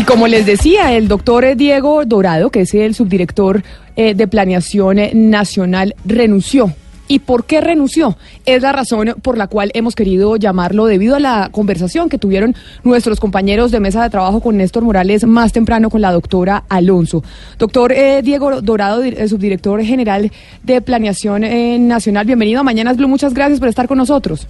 Y como les decía, el doctor Diego Dorado, que es el subdirector eh, de Planeación Nacional, renunció. ¿Y por qué renunció? Es la razón por la cual hemos querido llamarlo debido a la conversación que tuvieron nuestros compañeros de mesa de trabajo con Néstor Morales más temprano con la doctora Alonso. Doctor eh, Diego Dorado, di- eh, subdirector general de Planeación eh, Nacional, bienvenido a Mañanas Blue. Muchas gracias por estar con nosotros.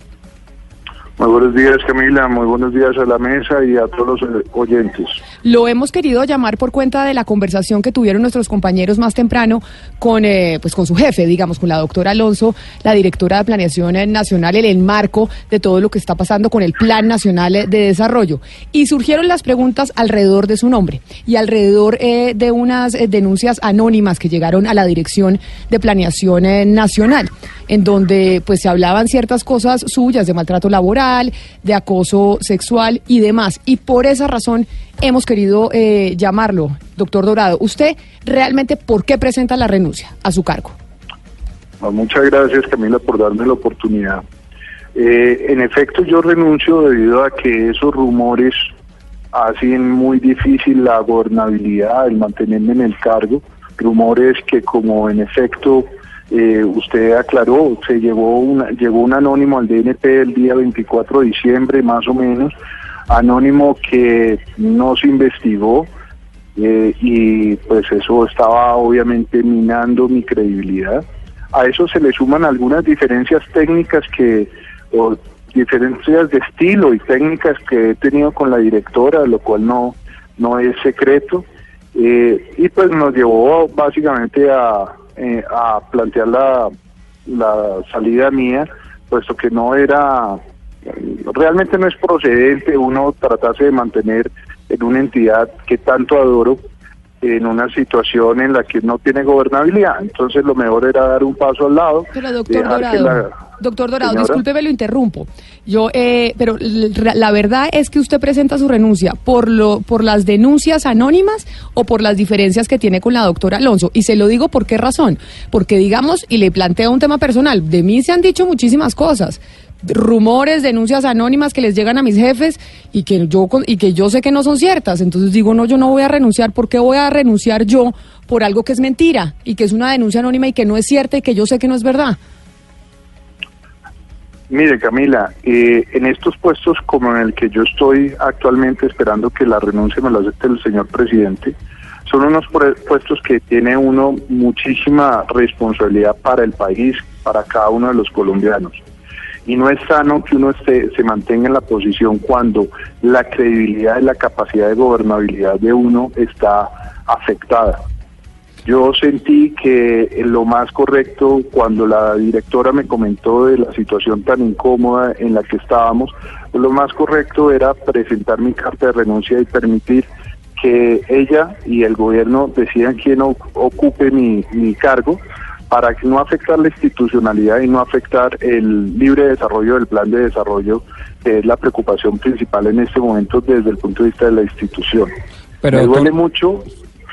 Muy buenos días, Camila. Muy buenos días a la mesa y a todos los eh, oyentes. Lo hemos querido llamar por cuenta de la conversación que tuvieron nuestros compañeros más temprano con, eh, pues con su jefe, digamos, con la doctora Alonso, la directora de Planeación eh, Nacional, en el marco de todo lo que está pasando con el Plan Nacional eh, de Desarrollo. Y surgieron las preguntas alrededor de su nombre y alrededor de unas denuncias anónimas que llegaron a la Dirección de Planeación Nacional, en donde pues se hablaban ciertas cosas suyas de maltrato laboral, de acoso sexual y demás. Y por esa razón hemos querido eh, llamarlo, doctor Dorado. ¿Usted realmente por qué presenta la renuncia a su cargo? Bueno, muchas gracias, Camila, por darme la oportunidad. Eh, en efecto, yo renuncio debido a que esos rumores hacen muy difícil la gobernabilidad, el mantenerme en el cargo. Rumores que, como en efecto eh, usted aclaró, se llevó una, llegó un anónimo al DNP el día 24 de diciembre, más o menos, anónimo que no se investigó, eh, y pues eso estaba obviamente minando mi credibilidad. A eso se le suman algunas diferencias técnicas que, o diferencias de estilo y técnicas que he tenido con la directora, lo cual no, no es secreto. Eh, y pues nos llevó básicamente a, eh, a plantear la, la salida mía, puesto que no era, realmente no es procedente uno tratarse de mantener en una entidad que tanto adoro en una situación en la que no tiene gobernabilidad. Entonces lo mejor era dar un paso al lado. Pero doctor Dorado, la- doctor Dorado, Señora. discúlpeme, lo interrumpo. Yo, eh, pero la verdad es que usted presenta su renuncia por lo, por las denuncias anónimas o por las diferencias que tiene con la doctora Alonso. Y se lo digo por qué razón. Porque digamos, y le planteo un tema personal, de mí se han dicho muchísimas cosas. Rumores, denuncias anónimas que les llegan a mis jefes y que yo y que yo sé que no son ciertas. Entonces digo, no, yo no voy a renunciar. ¿Por qué voy a renunciar yo por algo que es mentira y que es una denuncia anónima y que no es cierta y que yo sé que no es verdad? Mire, Camila, eh, en estos puestos como en el que yo estoy actualmente esperando que la renuncia me la acepte el señor presidente, son unos puestos que tiene uno muchísima responsabilidad para el país, para cada uno de los colombianos. Y no es sano que uno esté, se mantenga en la posición cuando la credibilidad y la capacidad de gobernabilidad de uno está afectada. Yo sentí que lo más correcto cuando la directora me comentó de la situación tan incómoda en la que estábamos, lo más correcto era presentar mi carta de renuncia y permitir que ella y el gobierno decidan quién ocupe mi, mi cargo para que no afectar la institucionalidad y no afectar el libre desarrollo del plan de desarrollo, que es la preocupación principal en este momento desde el punto de vista de la institución. Pero, me duele mucho,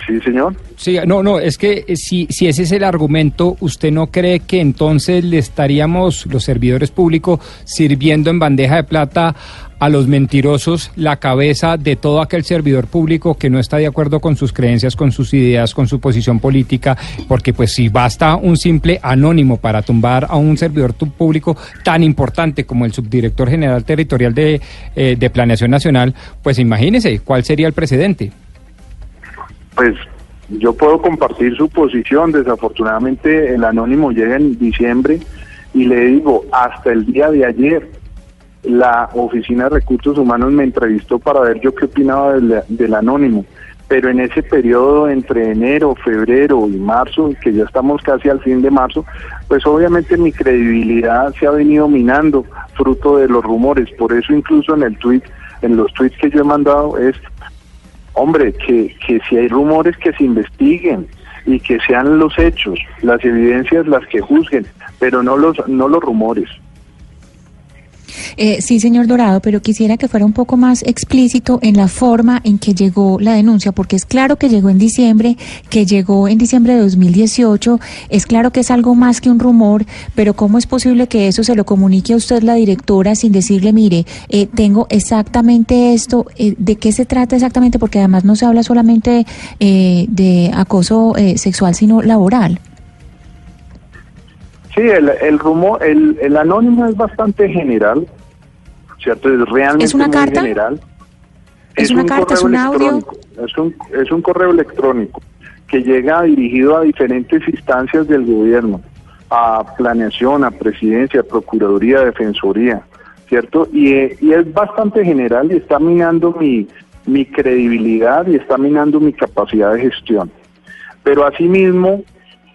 sí señor. Sí, no, no, es que eh, si, si ese es el argumento, ¿usted no cree que entonces le estaríamos, los servidores públicos, sirviendo en bandeja de plata a los mentirosos la cabeza de todo aquel servidor público que no está de acuerdo con sus creencias, con sus ideas, con su posición política? Porque pues si basta un simple anónimo para tumbar a un servidor público tan importante como el subdirector general territorial de, eh, de Planeación Nacional, pues imagínese cuál sería el precedente. Pues yo puedo compartir su posición. Desafortunadamente el anónimo llega en diciembre y le digo, hasta el día de ayer la Oficina de Recursos Humanos me entrevistó para ver yo qué opinaba del, anónimo. Pero en ese periodo entre enero, febrero y marzo, que ya estamos casi al fin de marzo, pues obviamente mi credibilidad se ha venido minando fruto de los rumores. Por eso incluso en el tuit en los tweets que yo he mandado es, hombre, que, que si hay rumores que se investiguen y que sean los hechos, las evidencias las que juzguen, pero no los, no los rumores. Eh, sí, señor Dorado, pero quisiera que fuera un poco más explícito en la forma en que llegó la denuncia, porque es claro que llegó en diciembre, que llegó en diciembre de 2018, es claro que es algo más que un rumor, pero ¿cómo es posible que eso se lo comunique a usted la directora sin decirle, mire, eh, tengo exactamente esto, eh, de qué se trata exactamente, porque además no se habla solamente de acoso sexual, sino laboral? Sí, el, el rumor, el, el anónimo es bastante general, ¿cierto? Es realmente ¿Es una muy carta? general. ¿Es una un carta? ¿Es correo un audio? electrónico, Es un, es un correo electrónico que llega dirigido a diferentes instancias del gobierno, a planeación, a presidencia, procuraduría, defensoría, ¿cierto? Y, y es bastante general y está minando mi, mi credibilidad y está minando mi capacidad de gestión. Pero asimismo,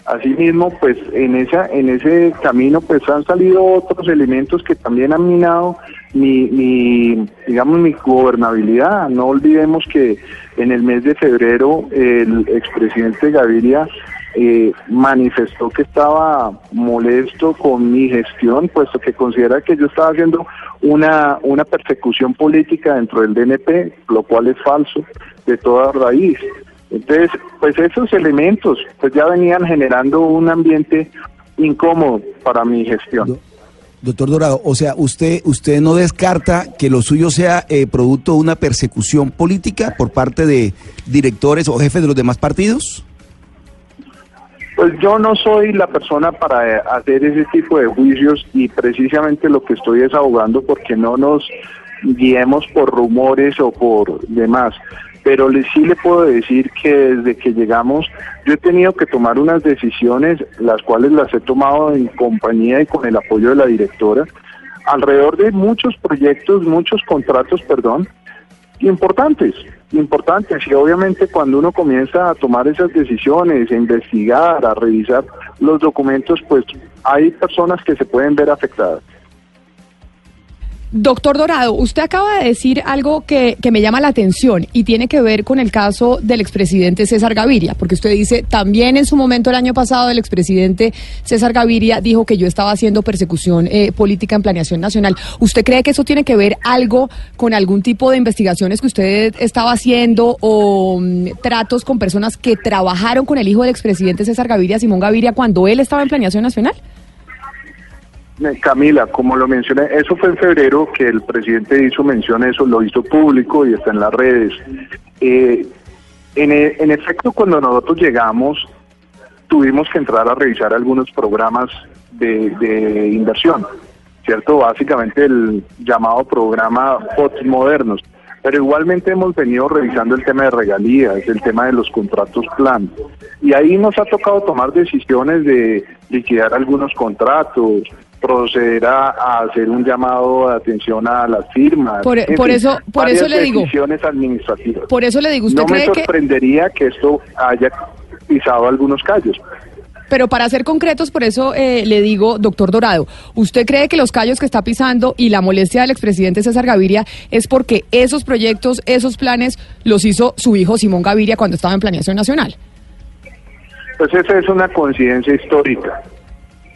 Asimismo, pues en esa en ese camino pues han salido otros elementos que también han minado mi, digamos mi gobernabilidad. No olvidemos que en el mes de febrero el expresidente Gaviria eh, manifestó que estaba molesto con mi gestión, puesto que considera que yo estaba haciendo una, una persecución política dentro del DNP, lo cual es falso de toda raíz. Entonces, pues esos elementos pues ya venían generando un ambiente incómodo para mi gestión. Doctor Dorado, o sea, usted usted no descarta que lo suyo sea eh, producto de una persecución política por parte de directores o jefes de los demás partidos? Pues yo no soy la persona para eh, hacer ese tipo de juicios y precisamente lo que estoy es abogando porque no nos guiemos por rumores o por demás. Pero le, sí le puedo decir que desde que llegamos yo he tenido que tomar unas decisiones, las cuales las he tomado en compañía y con el apoyo de la directora, alrededor de muchos proyectos, muchos contratos, perdón, importantes, importantes. Y obviamente cuando uno comienza a tomar esas decisiones, a investigar, a revisar los documentos, pues hay personas que se pueden ver afectadas. Doctor Dorado, usted acaba de decir algo que, que, me llama la atención y tiene que ver con el caso del expresidente César Gaviria, porque usted dice, también en su momento el año pasado el expresidente César Gaviria dijo que yo estaba haciendo persecución eh, política en planeación nacional. ¿Usted cree que eso tiene que ver algo con algún tipo de investigaciones que usted estaba haciendo o um, tratos con personas que trabajaron con el hijo del expresidente César Gaviria, Simón Gaviria, cuando él estaba en planeación nacional? Camila, como lo mencioné, eso fue en febrero que el presidente hizo mención eso, lo hizo público y está en las redes. Eh, en, e, en, efecto, cuando nosotros llegamos, tuvimos que entrar a revisar algunos programas de, de inversión, ¿cierto? Básicamente el llamado programa POTS modernos. Pero igualmente hemos venido revisando el tema de regalías, el tema de los contratos plan. Y ahí nos ha tocado tomar decisiones de liquidar algunos contratos, proceder a, a, hacer un llamado de atención a las firmas. Por, por fin, eso, por eso le digo. administrativas. Por eso le digo, ¿usted no cree me sorprendería que... que esto haya pisado algunos callos. Pero para ser concretos, por eso eh, le digo, doctor Dorado, ¿usted cree que los callos que está pisando y la molestia del expresidente César Gaviria es porque esos proyectos, esos planes los hizo su hijo Simón Gaviria cuando estaba en Planeación Nacional? Pues esa es una coincidencia histórica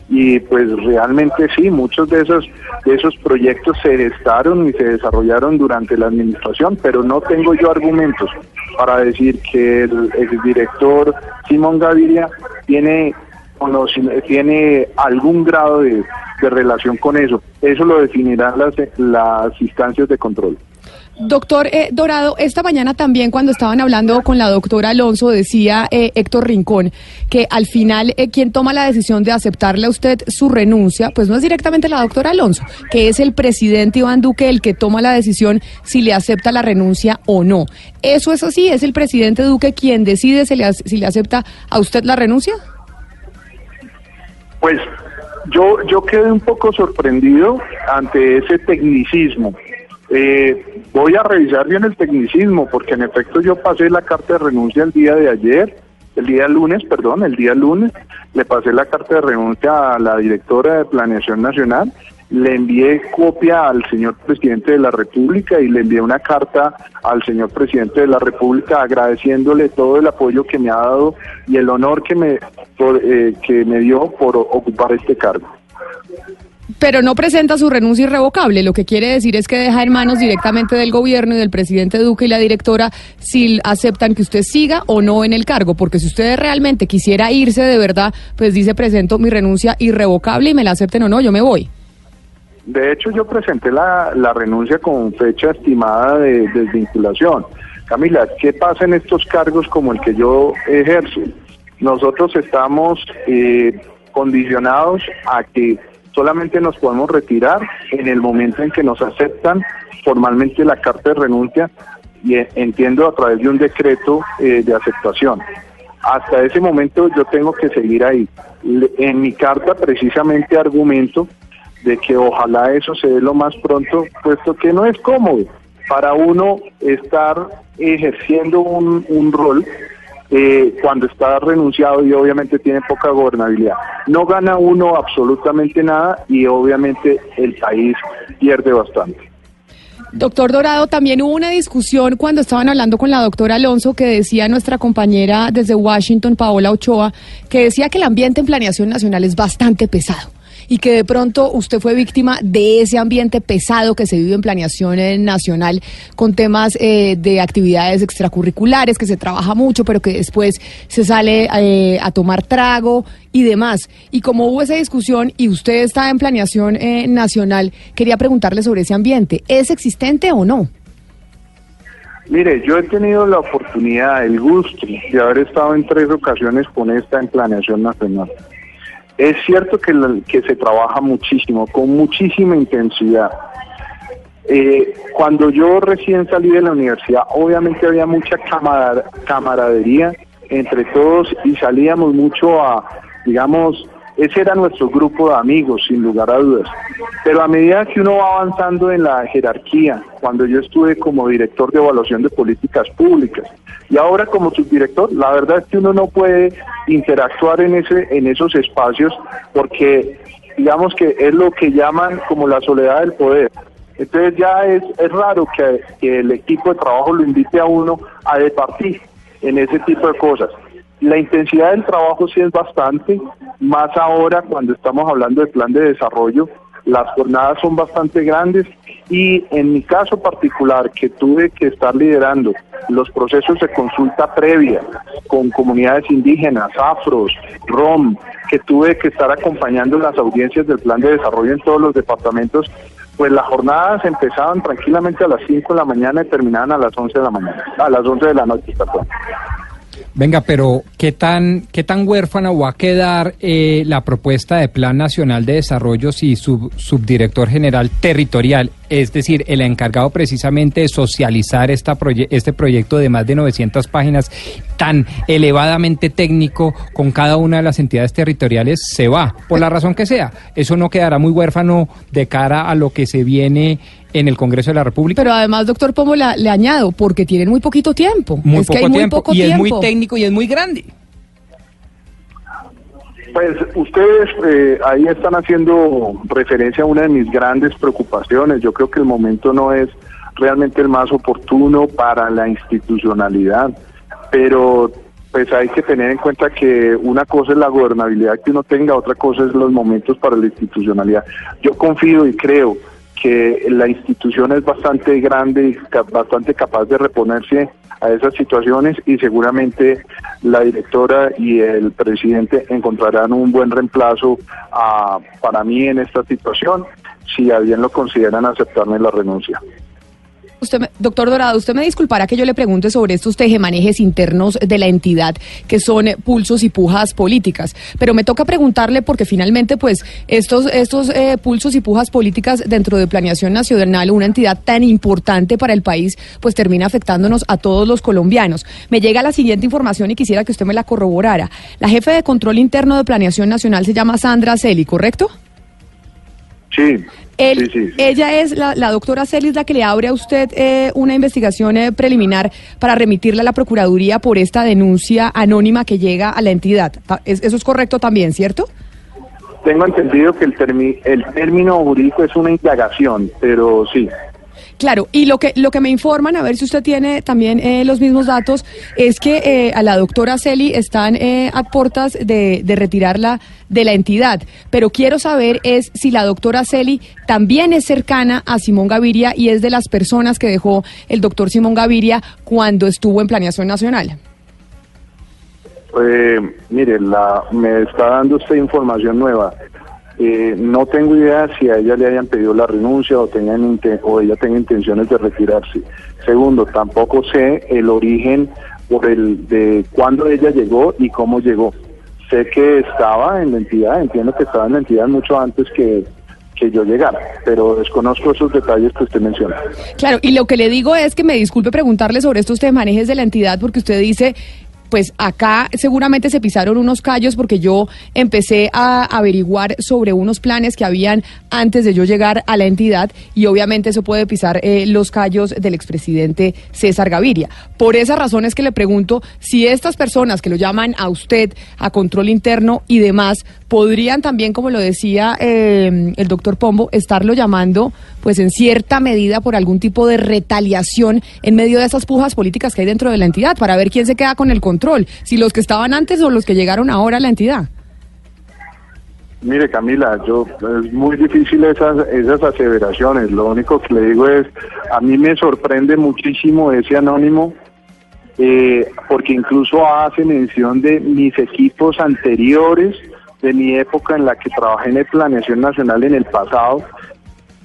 y pues realmente sí, muchos de esos de esos proyectos se gestaron y se desarrollaron durante la administración, pero no tengo yo argumentos para decir que el exdirector Simón Gaviria tiene tiene algún grado de, de relación con eso. Eso lo definirán las, las instancias de control. Doctor eh, Dorado, esta mañana también cuando estaban hablando con la doctora Alonso decía eh, Héctor Rincón que al final eh, quien toma la decisión de aceptarle a usted su renuncia, pues no es directamente la doctora Alonso, que es el presidente Iván Duque el que toma la decisión si le acepta la renuncia o no. ¿Eso es así? ¿Es el presidente Duque quien decide si le, si le acepta a usted la renuncia? Pues yo, yo quedé un poco sorprendido ante ese tecnicismo. Eh, voy a revisar bien el tecnicismo, porque en efecto yo pasé la carta de renuncia el día de ayer, el día lunes, perdón, el día lunes, le pasé la carta de renuncia a la directora de Planeación Nacional le envié copia al señor presidente de la República y le envié una carta al señor presidente de la República agradeciéndole todo el apoyo que me ha dado y el honor que me, eh, que me dio por ocupar este cargo. Pero no presenta su renuncia irrevocable, lo que quiere decir es que deja en manos directamente del gobierno y del presidente Duque y la directora si aceptan que usted siga o no en el cargo, porque si usted realmente quisiera irse de verdad, pues dice presento mi renuncia irrevocable y me la acepten o no, yo me voy. De hecho, yo presenté la, renuncia con fecha estimada de desvinculación. Camila, ¿qué pasa en estos cargos como el que yo ejerzo? Nosotros estamos eh, condicionados a que solamente nos podemos retirar en el momento en que nos aceptan formalmente la carta de renuncia y eh, entiendo a través de un decreto eh, de aceptación. Hasta ese momento yo tengo que seguir ahí. En mi carta precisamente argumento de que ojalá eso se dé lo más pronto, puesto que no es cómodo para uno estar ejerciendo un, un rol eh, cuando está renunciado y obviamente tiene poca gobernabilidad. No gana uno absolutamente nada y obviamente el país pierde bastante. Doctor Dorado, también hubo una discusión cuando estaban hablando con la doctora Alonso que decía nuestra compañera desde Washington, Paola Ochoa, que decía que el ambiente en planeación nacional es bastante pesado y que de pronto usted fue víctima de ese ambiente pesado que se vive en planeación eh, nacional con temas eh, de actividades extracurriculares, que se trabaja mucho, pero que después se sale eh, a tomar trago y demás. Y como hubo esa discusión y usted está en planeación nacional, quería preguntarle sobre ese ambiente. ¿Es existente o no? Mire, yo he tenido la oportunidad, el gusto de haber estado en tres ocasiones con esta en planeación nacional. Es cierto que, se trabaja muchísimo, con muchísima intensidad. Eh, cuando yo recién salí de la universidad, obviamente había mucha camaradería entre todos y salíamos mucho a, digamos, ese era nuestro grupo de amigos, sin lugar a dudas. Pero a medida que uno va avanzando en la jerarquía, cuando yo estuve como director de evaluación de políticas públicas y ahora como subdirector, la verdad es que uno no puede interactuar en, ese, en esos espacios porque digamos que es lo que llaman como la soledad del poder. Entonces ya es, es raro que, que el equipo de trabajo lo invite a uno a departir en ese tipo de cosas. La intensidad del trabajo sí es bastante, más ahora cuando estamos hablando de plan de desarrollo, las jornadas son bastante grandes y en mi caso particular que tuve que estar liderando los procesos de consulta previa con comunidades indígenas, afros, rom, que tuve que estar acompañando las audiencias del plan de desarrollo en todos los departamentos, pues las jornadas empezaban tranquilamente a las 5 de la mañana y terminaban a las 11 de la mañana, a las 11 de la noche, perdón. Venga, pero ¿qué tan, qué tan huérfana va a quedar eh, la propuesta de Plan Nacional de Desarrollo si su subdirector general territorial, es decir, el encargado precisamente de socializar esta este proyecto de más de 900 páginas tan elevadamente técnico con cada una de las entidades territoriales, se va, por la razón que sea? Eso no quedará muy huérfano de cara a lo que se viene en el Congreso de la República. Pero además, doctor Pomo, le añado, porque tienen muy poquito tiempo. Muy poco tiempo y es muy técnico y es muy grande. Pues ustedes eh, ahí están haciendo referencia a una de mis grandes preocupaciones. Yo creo que el momento no es realmente el más oportuno para la institucionalidad, pero pues hay que tener en cuenta que una cosa es la gobernabilidad que uno tenga, otra cosa es los momentos para la institucionalidad. Yo confío y creo que la institución es bastante grande y bastante capaz de reponerse a esas situaciones y seguramente la directora y el presidente encontrarán un buen reemplazo a, para mí en esta situación si a bien lo consideran aceptarme la renuncia. Usted, doctor Dorado, usted me disculpará que yo le pregunte sobre estos tejemanejes internos de la entidad que son pulsos y pujas políticas, pero me toca preguntarle porque finalmente, pues, estos, estos eh, pulsos y pujas políticas dentro de Planeación Nacional, una entidad tan importante para el país, pues termina afectándonos a todos los colombianos. Me llega la siguiente información y quisiera que usted me la corroborara. La jefe de control interno de Planeación Nacional se llama Sandra Celi, ¿correcto? Sí. Ella es la, doctora Celis la que le abre a usted eh, una investigación eh, preliminar para remitirle a la Procuraduría por esta denuncia anónima que llega a la entidad. Eso es correcto también, ¿cierto? tengo entendido que el, el término jurídico es una indagación, pero sí. Claro, y lo que lo que me informan, a ver si usted tiene también eh, los mismos datos, es que eh, a la doctora Celi están eh, a puertas de, retirarla de la entidad. Pero quiero saber es si la doctora Celi también es cercana a Simón Gaviria y es de las personas que dejó el doctor Simón Gaviria cuando estuvo en Planeación Nacional. Eh, mire, la, me está dando esta información nueva. Eh, no tengo idea si a ella le hayan pedido la renuncia o, tengan o ella tenga intenciones de retirarse. Segundo, tampoco sé el origen por el de cuándo ella llegó y cómo llegó. Sé que estaba en la entidad, entiendo que estaba en la entidad mucho antes que, que yo llegara, pero desconozco esos detalles que usted menciona. Claro, y lo que le digo es que me disculpe preguntarle sobre estos manejes de la entidad, porque usted dice pues acá seguramente se pisaron unos callos porque yo empecé a averiguar sobre unos planes que habían antes de yo llegar a la entidad y obviamente eso puede pisar eh, los callos del expresidente César Gaviria. Por esa razón es que le pregunto si estas personas que lo llaman a usted a control interno y demás podrían también, como lo decía eh, el doctor Pombo, estarlo llamando pues en cierta medida por algún tipo de retaliación en medio de esas pujas políticas que hay dentro de la entidad para ver quién se queda con el control, si los que estaban antes o los que llegaron ahora a la entidad. Mire Camila, yo es muy difícil esas esas aseveraciones. Lo único que le digo es, a mí me sorprende muchísimo ese anónimo, eh, porque incluso hace mención de mis equipos anteriores, de mi época en la que trabajé en el Planeación Nacional en el pasado,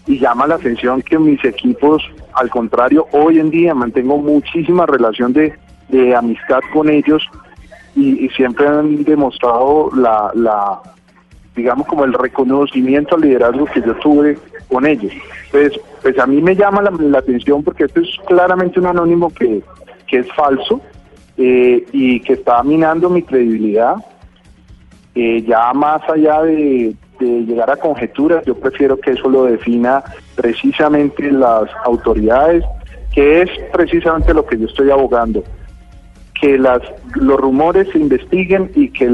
y llama la atención que mis equipos, al contrario, hoy en día mantengo muchísima relación de, amistad con ellos y, siempre han demostrado la, la, digamos, como el reconocimiento al liderazgo que yo tuve con ellos. Pues, pues a mí me llama la, atención porque esto es claramente un anónimo que, que es falso eh, y que está minando mi credibilidad. Eh, ya más allá de, llegar a conjeturas, yo prefiero que eso lo defina precisamente las autoridades, que es precisamente lo que yo estoy abogando, que las, los rumores se investiguen y que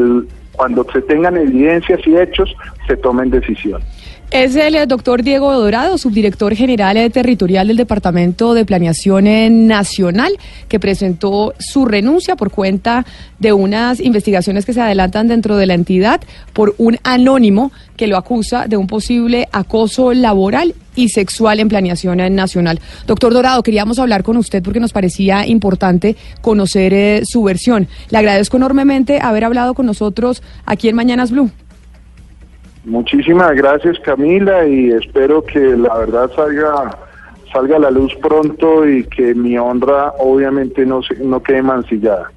cuando se tengan evidencias y hechos se tomen decisiones. Es el eh, doctor Diego Dorado, subdirector general eh, territorial del Departamento de Planeación eh, Nacional, que presentó su renuncia por cuenta de unas investigaciones que se adelantan dentro de la entidad por un anónimo que lo acusa de un posible acoso laboral y sexual en planeación nacional. Doctor Dorado, queríamos hablar con usted porque nos parecía importante conocer su versión. Le agradezco enormemente haber hablado con nosotros aquí en Mañanas Blue. Muchísimas gracias Camila y espero que la verdad salga salga a la luz pronto y que mi honra obviamente no se, no quede mancillada.